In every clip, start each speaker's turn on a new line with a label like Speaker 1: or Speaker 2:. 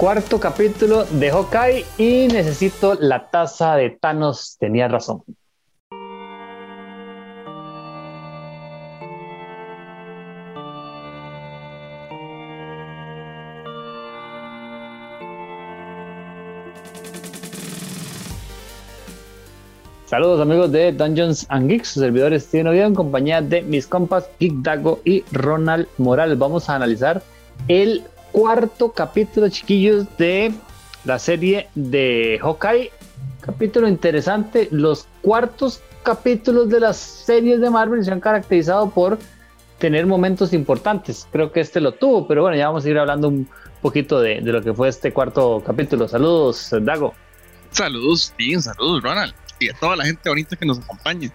Speaker 1: Cuarto capítulo de Hawkeye y necesito la taza de Thanos. Tenía razón. Saludos amigos de Dungeons and Geeks, sus servidores Steven Oviedo en compañía de mis compas Geek Dago y Ronald Morales. Vamos a analizar el cuarto capítulo, chiquillos, de la serie de Hawkeye. Capítulo interesante. Los cuartos capítulos de las series de Marvel se han caracterizado por tener momentos importantes. Creo que este lo tuvo, pero bueno, ya vamos a ir hablando un poquito de, lo que fue este cuarto capítulo. Saludos, Dago.
Speaker 2: Saludos, Steven. Saludos, Ronald y a toda la gente bonita que nos acompaña.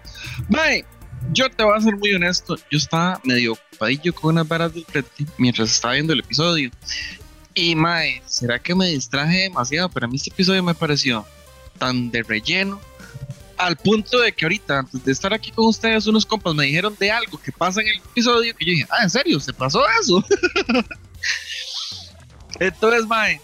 Speaker 2: Mae, yo te voy a ser muy honesto, yo estaba medio ocupadillo con unas varas del frente mientras estaba viendo el episodio. Y mae, ¿será que me distraje demasiado? Pero a mí este episodio me pareció tan de relleno. Al punto de que ahorita, antes de estar aquí con ustedes, unos compas me dijeron de algo que pasa en el episodio que yo dije, ah, ¿en serio? ¿Se pasó eso? Entonces, mae,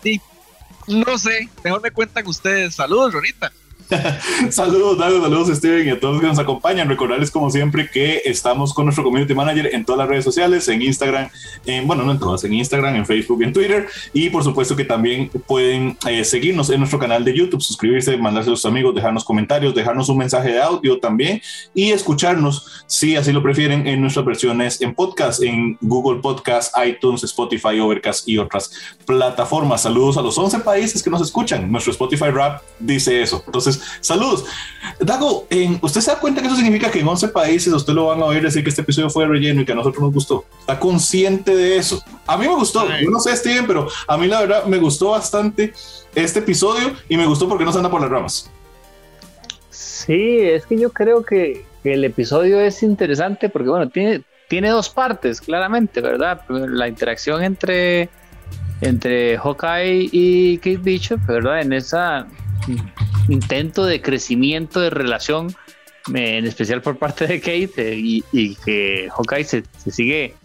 Speaker 2: no sé, mejor me cuentan ustedes. Saludos, Ronita.
Speaker 3: saludos, Dago, saludos, Steven, y a todos los que nos acompañan. Recordarles, como siempre, que estamos con nuestro community manager en todas las redes sociales, en Instagram, en, bueno, no en todas, en Instagram, en Facebook, en Twitter, y por supuesto que también pueden eh, seguirnos en nuestro canal de YouTube, suscribirse, mandarse a sus amigos, dejarnos comentarios, dejarnos un mensaje de audio también y escucharnos, si así lo prefieren, en nuestras versiones en podcast, en Google Podcast, iTunes, Spotify, Overcast y otras plataformas. Saludos a los 11 países que nos escuchan. Nuestro Spotify Rap dice eso. Entonces, saludos. Dago, ¿usted se da cuenta que eso significa que en 11 países usted lo van a oír decir que este episodio fue relleno y que a nosotros nos gustó? ¿Está consciente de eso? A mí me gustó. Yo no sé, Steven, pero a mí la verdad me gustó bastante este episodio y me gustó porque no se anda por las ramas.
Speaker 1: Sí, es que yo creo que, el episodio es interesante porque, bueno, tiene, tiene dos partes, claramente, ¿verdad? La interacción entre, entre Hawkeye y Kate Bishop, ¿verdad? En esa intento de crecimiento de relación, en especial por parte de Kate, eh, y, que Hawkeye se, sigue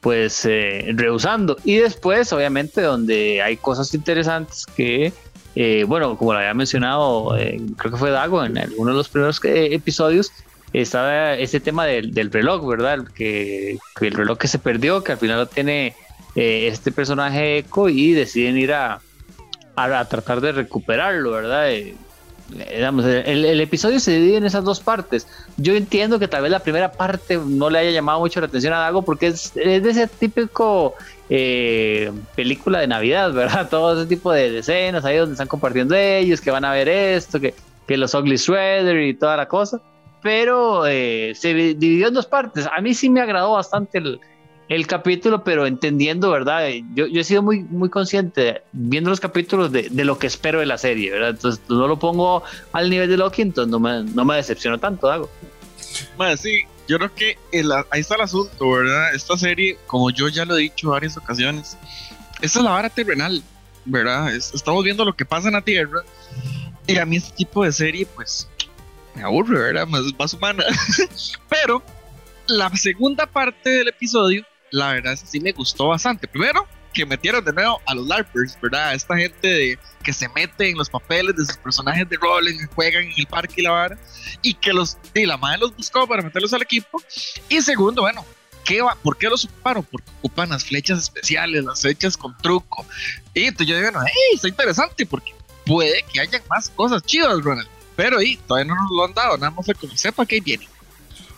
Speaker 1: pues eh, rehusando. Y después, obviamente, donde hay cosas interesantes que, eh, bueno, como lo había mencionado, creo que fue Dago en alguno de los primeros episodios, estaba ese tema del, reloj, ¿verdad? Que, el reloj que se perdió, que al final lo tiene este personaje Echo y deciden ir a, a, tratar de recuperarlo, ¿verdad? el, episodio se divide en esas dos partes. Yo entiendo que tal vez la primera parte no le haya llamado mucho la atención a Dago porque es, de ese típico eh, película de Navidad, ¿verdad? Todo ese tipo de escenas ahí donde están compartiendo ellos, que van a ver esto, que, los ugly sweater y toda la cosa. Pero eh, se dividió en dos partes. A mí sí me agradó bastante el, el capítulo, pero entendiendo, ¿verdad? Yo, yo, he sido muy, muy consciente, viendo los capítulos, de, de, lo que espero de la serie, ¿verdad? Entonces no lo pongo al nivel de Loki, entonces no me, no me decepciono tanto, hago.
Speaker 2: Bueno, sí, yo creo que ahí está el asunto, ¿verdad? Esta serie, como yo ya lo he dicho varias ocasiones, esta es la vara terrenal, ¿verdad? estamos viendo lo que pasa en la Tierra, y a mí este tipo de serie, pues, me aburre, ¿verdad? Más, más humana. pero la segunda parte del episodio la verdad es que sí me gustó bastante. Primero, que metieron de nuevo a los LARPers, ¿verdad? Esta gente de, que se mete en los papeles de sus personajes de rol, juegan en el parque y la vara, y que los, y la madre los buscó para meterlos al equipo. Y segundo, bueno, ¿qué va? ¿por qué los ocuparon? Porque ocupan las flechas especiales, las flechas con truco. Y entonces yo digo, no, hey, está interesante porque puede que haya más cosas chidas, Ronald. Pero y todavía no nos lo han dado, nada más de como sepa que viene.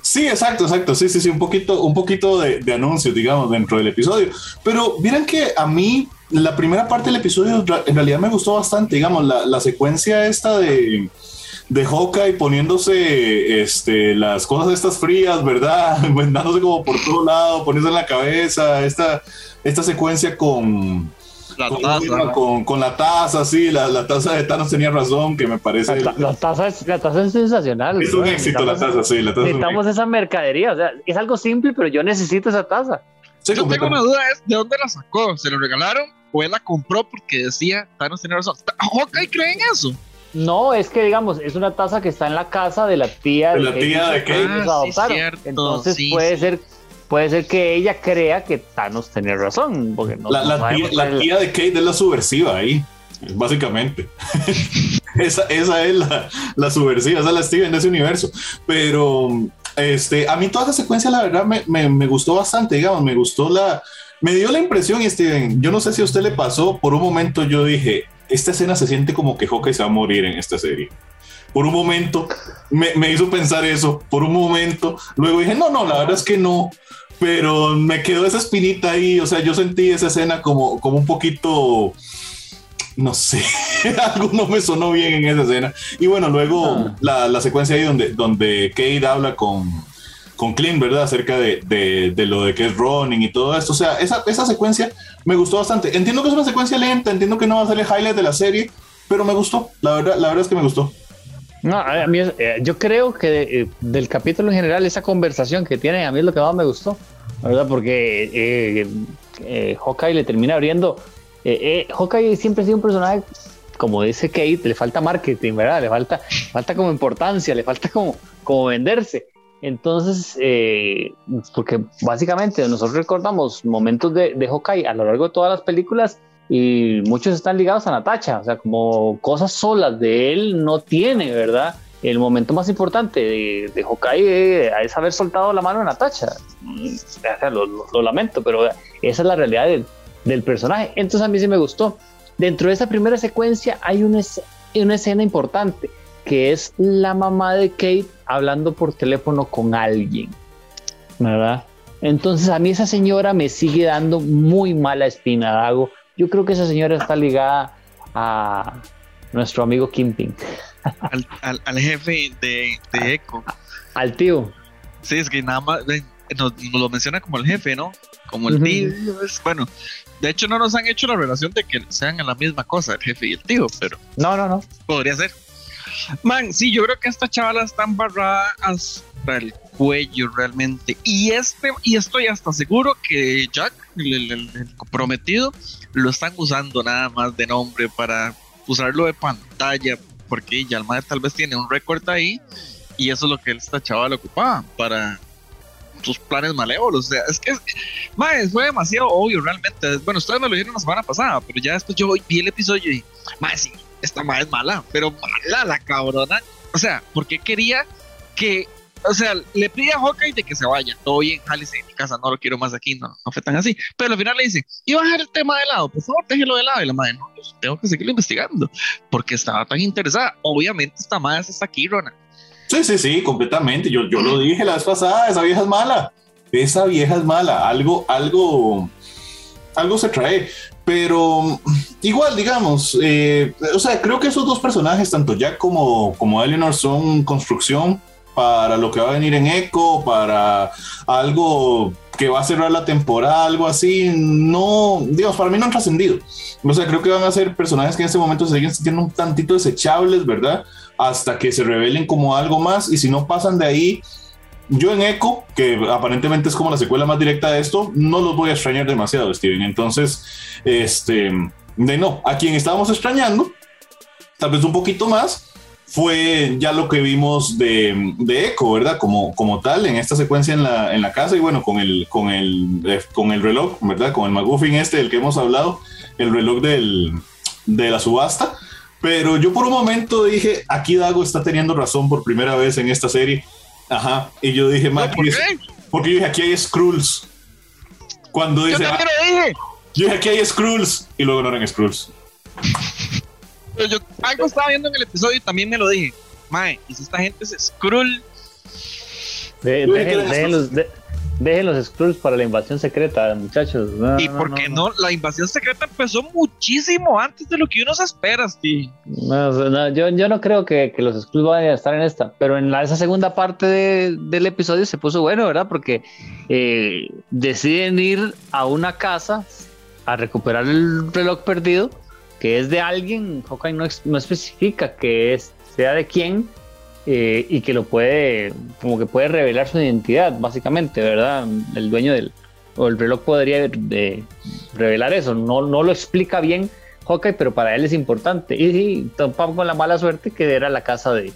Speaker 3: Sí, exacto, exacto. Sí, sí, sí, un poquito, un poquito de, de anuncios, digamos, dentro del episodio. Pero miren que a mí la primera parte del episodio en realidad me gustó bastante, digamos, la, la secuencia esta de, de Hawkeye poniéndose este, las cosas estas frías, ¿verdad? Vendándose como por todo lado, poniéndose en la cabeza, esta, esta secuencia con
Speaker 2: la taza.
Speaker 3: Con, con, la taza, sí, la, la, taza de Thanos tenía razón, que me parece.
Speaker 1: La, la, taza, es, la taza es sensacional.
Speaker 3: Es un éxito la taza, sí. La taza
Speaker 1: necesitamos esa mercadería, o sea, es algo simple, pero yo necesito esa taza.
Speaker 2: yo tengo una duda, es ¿de dónde la sacó? ¿Se lo regalaron o él la compró porque decía Thanos tenía razón? ¿Hawkeye cree en eso?
Speaker 1: No, es que digamos, es una taza que está en la casa de la tía
Speaker 3: de, la tía de Kate.
Speaker 2: Ah, sí, cierto,
Speaker 1: Entonces puede ser puede ser que ella crea que Thanos tenía razón. Porque no,
Speaker 3: la, la, tía, de Kate es la subversiva ahí, básicamente. esa, esa, es la, la, subversiva, esa es la Steven de ese universo. Pero este, a mí toda esa secuencia, la verdad, me, me, me gustó bastante, digamos, me gustó la... Me dio la impresión, Steven, yo no sé si a usted le pasó, por un momento yo dije, esta escena se siente como que Hawkeye se va a morir en esta serie por un momento me, me, hizo pensar eso, por un momento. Luego dije, no, no, la verdad es que no. Pero me quedó esa espinita ahí, o sea, yo sentí esa escena como, como un poquito, no sé, algo no me sonó bien en esa escena. Y bueno, luego ah. la, la, secuencia ahí donde, donde Kate habla con, con Clint, ¿verdad? Acerca de, de, de, lo de que es running y todo esto. O sea, esa, esa secuencia me gustó bastante. Entiendo que es una secuencia lenta, entiendo que no va a ser el highlight de la serie, pero me gustó. La verdad, la verdad es que me gustó.
Speaker 1: No, a mí eh, yo creo que eh, del capítulo en general, esa conversación que tienen, a mí es lo que más me gustó, ¿verdad? Porque eh, eh Hawkeye le termina abriendo. Hawkeye siempre ha sido un personaje, como dice Kate, le falta marketing, ¿verdad? Le falta, falta como importancia, le falta como, como venderse. Entonces, porque básicamente nosotros recordamos momentos de, de Hawkeye a lo largo de todas las películas y muchos están ligados a Natacha, o sea, como cosas solas de él no tiene, ¿verdad? El momento más importante de, de es haber soltado la mano a Natacha. Mm, lo, lamento, pero esa es la realidad del, del, personaje. Entonces a mí sí me gustó. Dentro de esa primera secuencia hay una, una escena importante, que es la mamá de Kate hablando por teléfono con alguien, ¿verdad? Entonces a mí esa señora me sigue dando muy mala espina, Dago, yo creo que esa señora está ligada a nuestro amigo Kimping.
Speaker 2: Al, al, jefe de, de Echo.
Speaker 1: Al tío.
Speaker 2: Sí, es que nada más nos, lo menciona como el jefe, ¿no? Como el tío. bueno, de hecho no nos han hecho la relación de que sean la misma cosa, el jefe y el tío, pero...
Speaker 1: No, no, no.
Speaker 2: Podría ser. Man, sí, yo creo que esta chavala está embarrada hasta el cuello realmente. Y este, y estoy hasta seguro que Jack, el, comprometido, lo están usando nada más de nombre para usarlo de pantalla, porque ya el madre tal vez tiene un récord ahí, y eso es lo que esta chaval ocupaba para sus planes malévolos. O sea, es que madre, fue demasiado obvio realmente. Bueno, ustedes me lo dijeron la semana pasada, pero ya después yo vi el episodio y, madre, sí, esta madre es mala, pero mala la cabrona. O sea, porque quería que o sea, le pide a Hawkeye de que se vaya, todo bien, jálese en mi casa, no lo quiero más aquí, no, no fue tan así. Pero al final le dice, y a dejar el tema de lado, por favor, déjelo de lado. Y la madre, no, pues, tengo que seguirlo investigando, porque estaba tan interesada. Obviamente, esta madre está aquí, Rona.
Speaker 3: Sí, sí, sí, completamente. Yo, yo lo dije la vez pasada, esa vieja es mala. Esa vieja es mala. Algo, algo, algo se trae. Pero igual, digamos, eh, o sea, creo que esos dos personajes, tanto Jack como, como Eleanor, son construcción para lo que va a venir en Echo, para algo que va a cerrar la temporada, algo así, no, digamos, para mí no han trascendido. O sea, creo que van a ser personajes que en este momento se siguen sintiendo un tantito desechables, ¿verdad? Hasta que se revelen como algo más y si no pasan de ahí, yo en Echo, que aparentemente es como la secuela más directa de esto, no los voy a extrañar demasiado, Steven. Entonces, este, de no, a quien estábamos extrañando, tal vez un poquito más, fue ya lo que vimos de, de Echo, ¿verdad? Como, como tal, en esta secuencia en la, en la casa y bueno, con el, con, el, eh, con el reloj, ¿verdad? Con el McGuffin este del que hemos hablado, el reloj del, de la subasta. Pero yo por un momento dije, aquí Dago está teniendo razón por primera vez en esta serie. Ajá. Y yo dije, ¿por qué? porque yo dije, aquí hay Skrulls. Cuando dice, yo, ah, dije. yo dije, aquí hay Skrulls. Y luego no eran Skrulls
Speaker 2: yo algo estaba viendo en el episodio y también me lo dije. Mae, y si esta gente es Skrull.
Speaker 1: dejen, los, de, Skrulls para la invasión secreta, muchachos.
Speaker 2: y porque no, la invasión secreta empezó muchísimo antes de lo que uno se espera, Steve.
Speaker 1: yo, yo, no creo que, que, los Skrulls vayan a estar en esta, pero en la, esa segunda parte del episodio se puso bueno, ¿verdad? Porque eh, deciden ir a una casa a recuperar el reloj perdido que es de alguien, Hawkeye no, no especifica que es, sea de quién eh, y que lo puede, como que puede revelar su identidad, básicamente, ¿verdad? El dueño del, o el reloj podría de, revelar eso, no, no lo explica bien Hawkeye, pero para él es importante. Y, y con la mala suerte que era la casa de,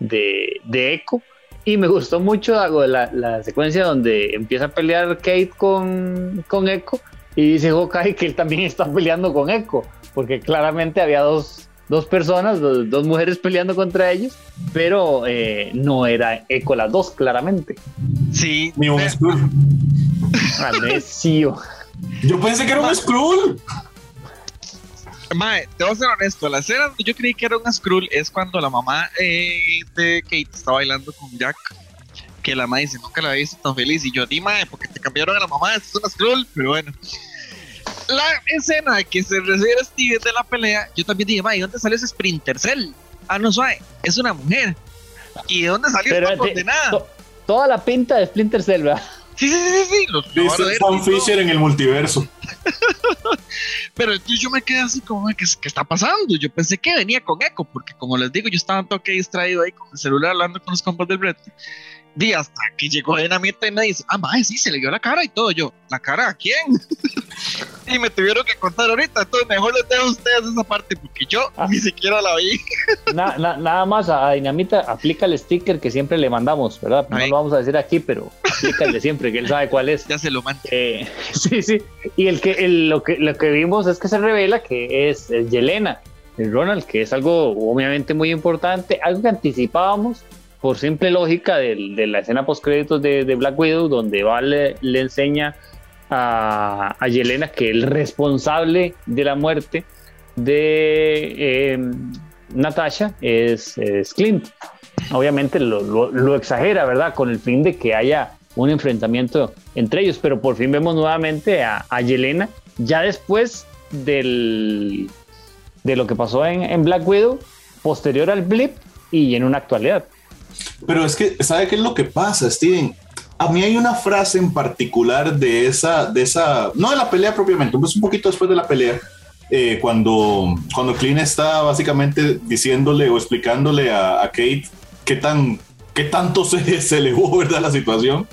Speaker 1: de, de Echo. Y me gustó mucho la, la, secuencia donde empieza a pelear Kate con, con Echo y dice Hawkeye que él también está peleando con Echo, porque claramente había dos, dos personas, dos, mujeres peleando contra ellos, pero eh, no era Echo las dos, claramente.
Speaker 2: Sí.
Speaker 3: Ni un Skrull. Yo pensé que era un Skrull.
Speaker 2: Mae, te voy a ser honesto, la escena donde yo creí que era un Skrull es cuando la mamá eh, de Kate está bailando con Jack. Que la mamá dice, nunca la había visto tan feliz. Y yo, di mae, porque te cambiaron a la mamá, es una Skrull, pero bueno. La escena de que se recibe Steve de la pelea, yo también dije, mae, ¿dónde salió ese Sprinter Cell? Ah, no, suave, es una mujer. ¿Y de dónde salió esta condenada?
Speaker 1: toda la pinta de Splinter Cell, ¿verdad?
Speaker 2: Sí, sí, sí, sí.
Speaker 3: Los, Dice Sam Fisher en el multiverso.
Speaker 2: Pero entonces yo me quedé así como, ¿qué, ¿qué, está pasando? Yo pensé que venía con Echo, porque como les digo, yo estaba un toque distraído ahí con el celular hablando con los compas del Brett. Y hasta que llegó Dinamita y me dice, ah, madre, sí, se le dio la cara y todo. Yo, ¿la cara a quién? Y me tuvieron que contar ahorita. Entonces, mejor les dejo a ustedes esa parte porque yo ah. ni siquiera la vi.
Speaker 1: nada más a Dinamita aplica el sticker que siempre le mandamos, ¿verdad? No lo vamos a decir aquí, pero aplica el de siempre, que él sabe cuál es.
Speaker 2: Ya se lo manda.
Speaker 1: Eh, sí, sí. Y el que, lo, que, lo que vimos es que se revela que es, es Yelena, el Ronald, que es algo obviamente muy importante, algo que anticipábamos por simple lógica de, la escena post créditos de, Black Widow, donde Val le, enseña a, a, Yelena que el responsable de la muerte de em, Natasha es, Clint. Obviamente lo, exagera, ¿verdad? Con el fin de que haya un enfrentamiento entre ellos, pero por fin vemos nuevamente a, Yelena, ya después del, de lo que pasó en, en Black Widow, posterior al blip y en una actualidad.
Speaker 3: Pero es que, ¿sabe qué es lo que pasa, Steven? A mí hay una frase en particular de esa, de esa, no de la pelea propiamente, pues un poquito después de la pelea, eh, cuando, cuando Clint está básicamente diciéndole o explicándole a, Kate qué, tan, qué tanto se, se elevó, ¿verdad? La situación,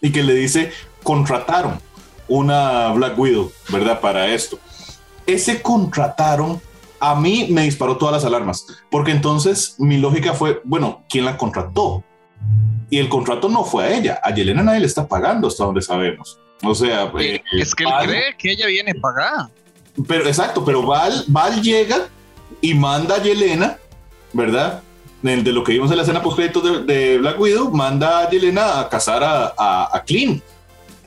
Speaker 3: y que le dice, contrataron una Black Widow, ¿verdad? Para esto. Ese contrataron a mí me disparó todas las alarmas, porque entonces mi lógica fue, bueno, ¿quién la contrató? Y el contrato no fue a ella, a Yelena nadie le está pagando hasta donde sabemos. O sea,
Speaker 2: eh, es que él cree que ella viene pagada.
Speaker 3: Pero exacto, pero Val, Val llega y manda a Yelena, ¿verdad? De, de lo que vimos en la escena post de, de, Black Widow, manda a Yelena a casar a, a, a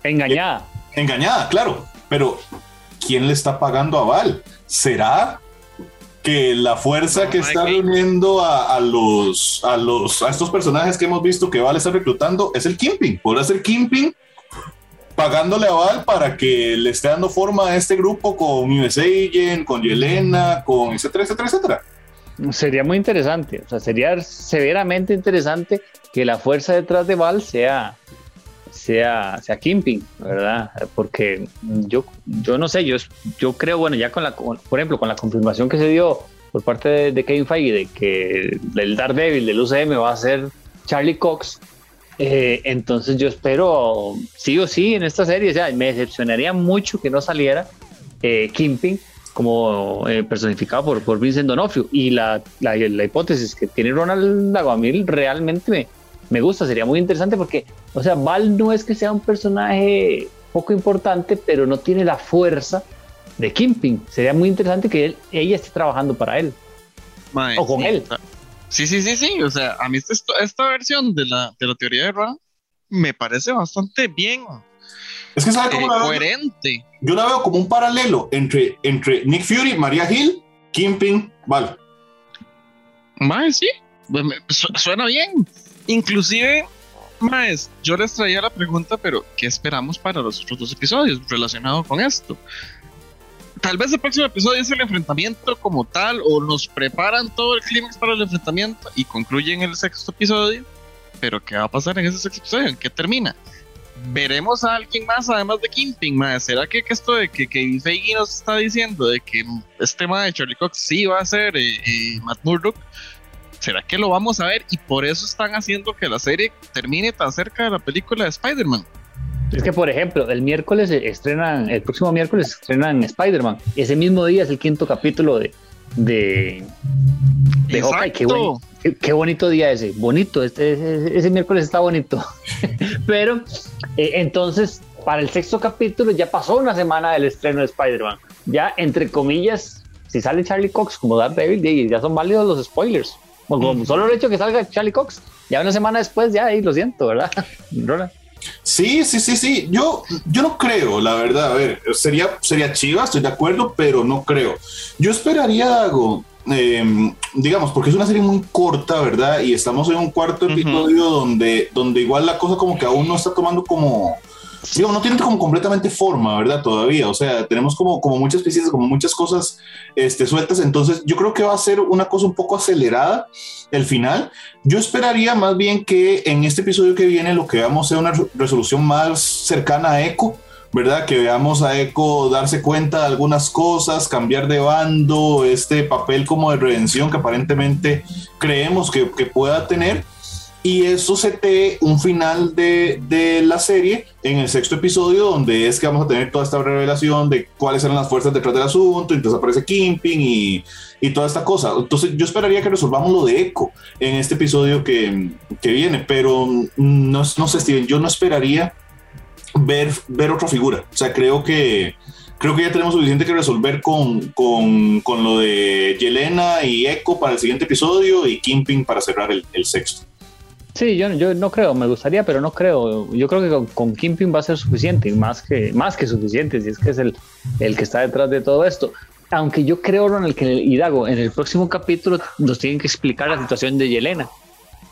Speaker 1: Engañada.
Speaker 3: engañada, claro. Pero ¿quién le está pagando a Val? ¿Será que la fuerza que está reuniendo a, los, a los a estos personajes que hemos visto que Val está reclutando es el Kimping. Podrá ser Kimping pagándole a Val para que le esté dando forma a este grupo con US Agent, con Yelena, con etcétera, etcétera, etcétera.
Speaker 1: Sería muy interesante, o sea, sería severamente interesante que la fuerza detrás de Val sea sea, sea Kimping, ¿verdad? Porque yo, yo no sé, yo, yo creo, bueno, ya con la, por ejemplo, con la confirmación que se dio por parte de, Kevin Feige de que el Daredevil del UCM va a ser Charlie Cox, eh, entonces yo espero sí o sí en esta serie, o sea, me decepcionaría mucho que no saliera eh, Kimping como eh, personificado por, por Vincent Donofrio y la, la, hipótesis que tiene Ronald Aguamil realmente me, me gusta, sería muy interesante porque, o sea, Val no es que sea un personaje poco importante, pero no tiene la fuerza de Kimping. Sería muy interesante que él, ella esté trabajando para él. o con él.
Speaker 2: Sí, sí, sí, sí. O sea, a mí esta, esta versión de la, de la teoría de Ra me parece bastante bien.
Speaker 3: Es que sabe cómo
Speaker 2: la coherente.
Speaker 3: Yo la veo como un paralelo entre, entre Nick Fury, María Hill, Kimping, Val.
Speaker 2: Más, sí. Pues suena bien. Inclusive, Maes, yo les traía la pregunta, pero ¿qué esperamos para los otros dos episodios relacionados con esto? Tal vez el próximo episodio es el enfrentamiento como tal, o nos preparan todo el clímax para el enfrentamiento y concluyen el sexto episodio. Pero ¿qué va a pasar en ese sexto episodio? ¿En qué termina? veremos a alguien más además de Kingpin, más ¿Será que, esto de que Kevin Feige nos está diciendo de que este tema de Charlie Cox sí va a ser eh, eh, Matt Murdock? ¿Será que lo vamos a ver? Y por eso están haciendo que la serie termine tan cerca de la película de Spider-Man.
Speaker 1: Es que, por ejemplo, el miércoles estrenan, el próximo miércoles estrenan Spider-Man. Ese mismo día es el quinto capítulo de, de, de Hawkeye. Qué, qué, bonito día ese, bonito, este, ese, miércoles está bonito. Pero eh, entonces, para el sexto capítulo ya pasó una semana del estreno de Spider-Man. Ya, entre comillas, si sale Charlie Cox como David, ya son válidos los spoilers. Como, solo el hecho que salga Charlie Cox, ya una semana después, ya ahí lo siento, ¿verdad?
Speaker 3: Sí, sí, sí, sí. Yo, yo no creo, la verdad. A ver, sería, sería chiva, estoy de acuerdo, pero no creo. Yo esperaría algo, em, digamos, porque es una serie muy corta, ¿verdad? Y estamos en un cuarto episodio donde, donde igual la cosa como que aún no está tomando como no tiene como completamente forma, ¿verdad? Todavía, o sea, tenemos como, como muchas especies, como muchas cosas este, sueltas, entonces yo creo que va a ser una cosa un poco acelerada el final. Yo esperaría más bien que en este episodio que viene lo que veamos sea una resolución más cercana a Echo, ¿verdad? Que veamos a Echo darse cuenta de algunas cosas, cambiar de bando, este papel como de redención que aparentemente creemos que, que pueda tener y eso se te un final de, de, la serie en el sexto episodio donde es que vamos a tener toda esta revelación de cuáles eran las fuerzas detrás del asunto, entonces aparece Kimping y, y toda esta cosa. Entonces yo esperaría que resolvamos lo de Echo en este episodio que, que viene, pero no, no sé Steven, yo no esperaría ver, ver otra figura. O sea, creo que creo que ya tenemos suficiente que resolver con, con, con lo de Yelena y Echo para el siguiente episodio y Kimping para cerrar el, el sexto.
Speaker 1: Sí, yo, yo no creo, me gustaría, pero no creo. Yo creo que con, con Kimping va a ser suficiente, más que, más que suficiente, si es que es el, el que está detrás de todo esto. Aunque yo creo, Ronald, que el, Hidago, en el próximo capítulo nos tienen que explicar la situación de Yelena.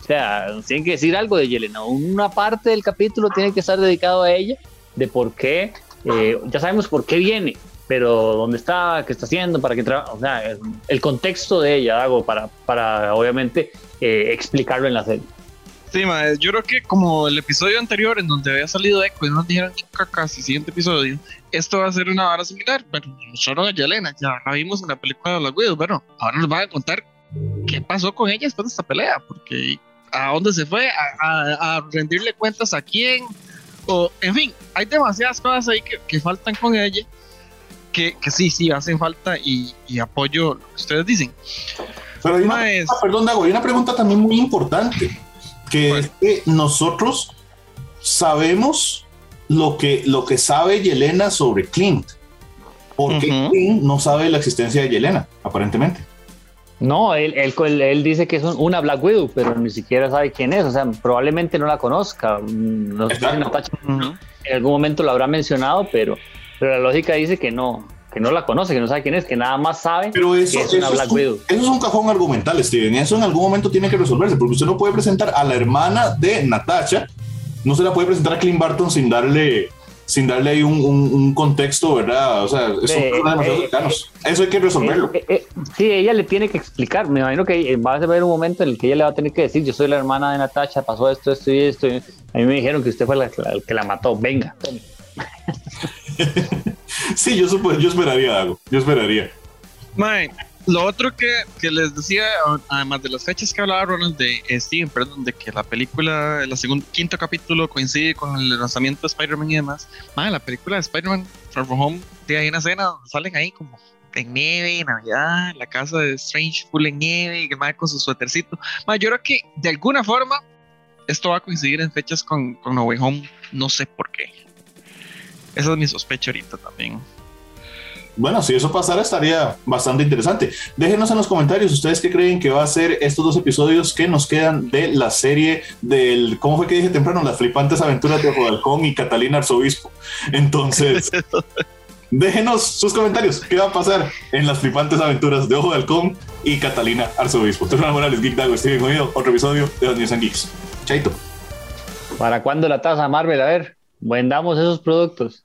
Speaker 1: O sea, nos tienen que decir algo de Yelena. Una parte del capítulo tiene que estar dedicado a ella, de por qué, eh, ya sabemos por qué viene, pero dónde está, qué está haciendo, para qué trabaja, o sea, el contexto de ella, hago para, para obviamente eh, explicarlo en la serie.
Speaker 2: Sí, yo creo que como el episodio anterior en donde había salido Echo y no nos dijeron casi siguiente episodio, esto va a ser una vara similar. Bueno, mostraron a Yelena, ya la vimos en la película de los Widows. Bueno, ahora nos van a contar qué pasó con ella después de esta pelea, porque a dónde se fue, a, rendirle cuentas a quién, o en fin, hay demasiadas cosas ahí que, que faltan con ella. Que, que, sí, sí, hacen falta y, y, apoyo lo que ustedes dicen.
Speaker 3: Pero hay una, perdón, Dago, hay una pregunta también muy importante que es que nosotros sabemos lo que, lo que sabe Yelena sobre Clint. Porque Clint no sabe la existencia de Yelena, aparentemente.
Speaker 1: No, él, él, dice que es una Black Widow, pero ni siquiera sabe quién es. O sea, probablemente no la conozca. No sé en algún momento lo habrá mencionado, pero, pero la lógica dice que no, que no la conoce, que no sabe quién es, que nada más sabe
Speaker 3: Pero eso, que es una Black Widow. Eso es un cajón argumental, Steven. Eso en algún momento tiene que resolverse, porque usted no puede presentar a la hermana de Natasha, no se la puede presentar a Clint Barton sin darle sin darle ahí un, un, contexto, ¿verdad? O sea, son demasiado eh, cercanos. Eso hay que resolverlo.
Speaker 1: Eh, eh, sí, ella le tiene que explicar. Me imagino que va a haber un momento en el que ella le va a tener que decir, yo soy la hermana de Natasha, pasó esto, esto y esto. A mí me dijeron que usted fue la, la que la mató. Venga.
Speaker 3: sí, yo, yo esperaría algo. Yo esperaría.
Speaker 2: lo otro que, que, les decía, además de las fechas que hablaba Ronald de Steven, perdón, de que la película, el segundo, quinto capítulo coincide con el lanzamiento de Spider-Man y demás. la película de Spider-Man From Home, hay una escena donde salen ahí como en nieve, Navidad, la casa de Strange full en nieve, y el con su suétercito. yo creo que de alguna forma esto va a coincidir en fechas con, con No Way Home, no sé por qué. Esa es mi sospecha ahorita también.
Speaker 3: Bueno, si eso pasara estaría bastante interesante. Déjenos en los comentarios ustedes qué creen que va a ser estos dos episodios que nos quedan de la serie del, ¿cómo fue que dije temprano? Las flipantes aventuras de Ojo Halcón y Catalina Arzobispo. Entonces, déjenos sus comentarios. ¿Qué va a pasar en las flipantes aventuras de Ojo de Halcón y Catalina Arzobispo? Soy Morales, Geek Dago, estoy conmigo. Otro episodio de Los News and Geeks. Chaito.
Speaker 1: ¿Para cuándo la taza Marvel? A ver, vendamos esos productos.